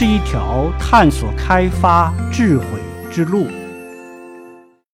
是一条探索开发智慧之路。